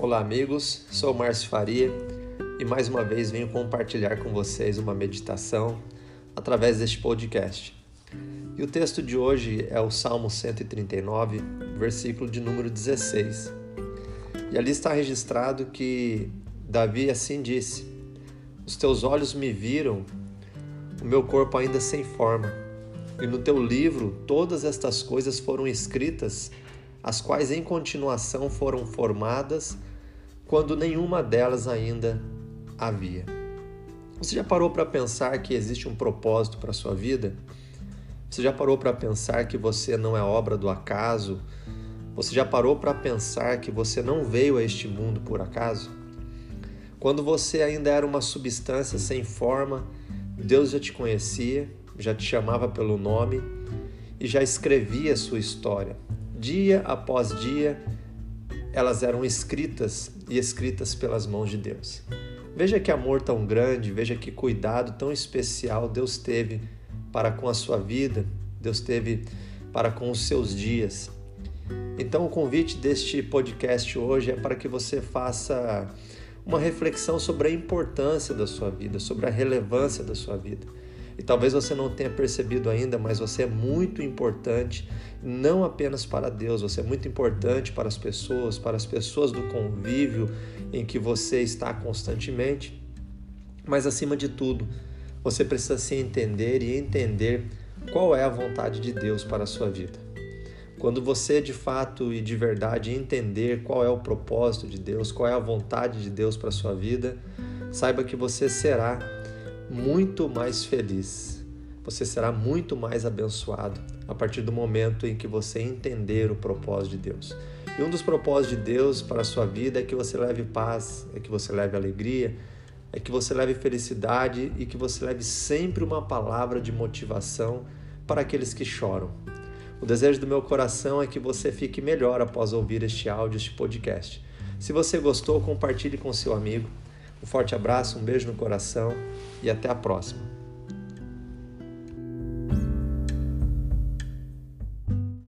Olá, amigos. Sou Márcio Faria e mais uma vez venho compartilhar com vocês uma meditação através deste podcast. E o texto de hoje é o Salmo 139, versículo de número 16. E ali está registrado que Davi assim disse: Os teus olhos me viram, o meu corpo ainda sem forma. E no teu livro todas estas coisas foram escritas as quais em continuação foram formadas quando nenhuma delas ainda havia. Você já parou para pensar que existe um propósito para a sua vida? Você já parou para pensar que você não é obra do acaso? Você já parou para pensar que você não veio a este mundo por acaso? Quando você ainda era uma substância sem forma, Deus já te conhecia, já te chamava pelo nome e já escrevia a sua história dia após dia, elas eram escritas e escritas pelas mãos de Deus. Veja que amor tão grande, veja que cuidado tão especial Deus teve para com a sua vida, Deus teve para com os seus dias. Então, o convite deste podcast hoje é para que você faça uma reflexão sobre a importância da sua vida, sobre a relevância da sua vida. E talvez você não tenha percebido ainda, mas você é muito importante, não apenas para Deus, você é muito importante para as pessoas, para as pessoas do convívio em que você está constantemente. Mas acima de tudo, você precisa se entender e entender qual é a vontade de Deus para a sua vida. Quando você de fato e de verdade entender qual é o propósito de Deus, qual é a vontade de Deus para a sua vida, saiba que você será muito mais feliz. Você será muito mais abençoado a partir do momento em que você entender o propósito de Deus. E um dos propósitos de Deus para a sua vida é que você leve paz, é que você leve alegria, é que você leve felicidade e que você leve sempre uma palavra de motivação para aqueles que choram. O desejo do meu coração é que você fique melhor após ouvir este áudio, este podcast. Se você gostou, compartilhe com seu amigo. Um forte abraço, um beijo no coração e até a próxima.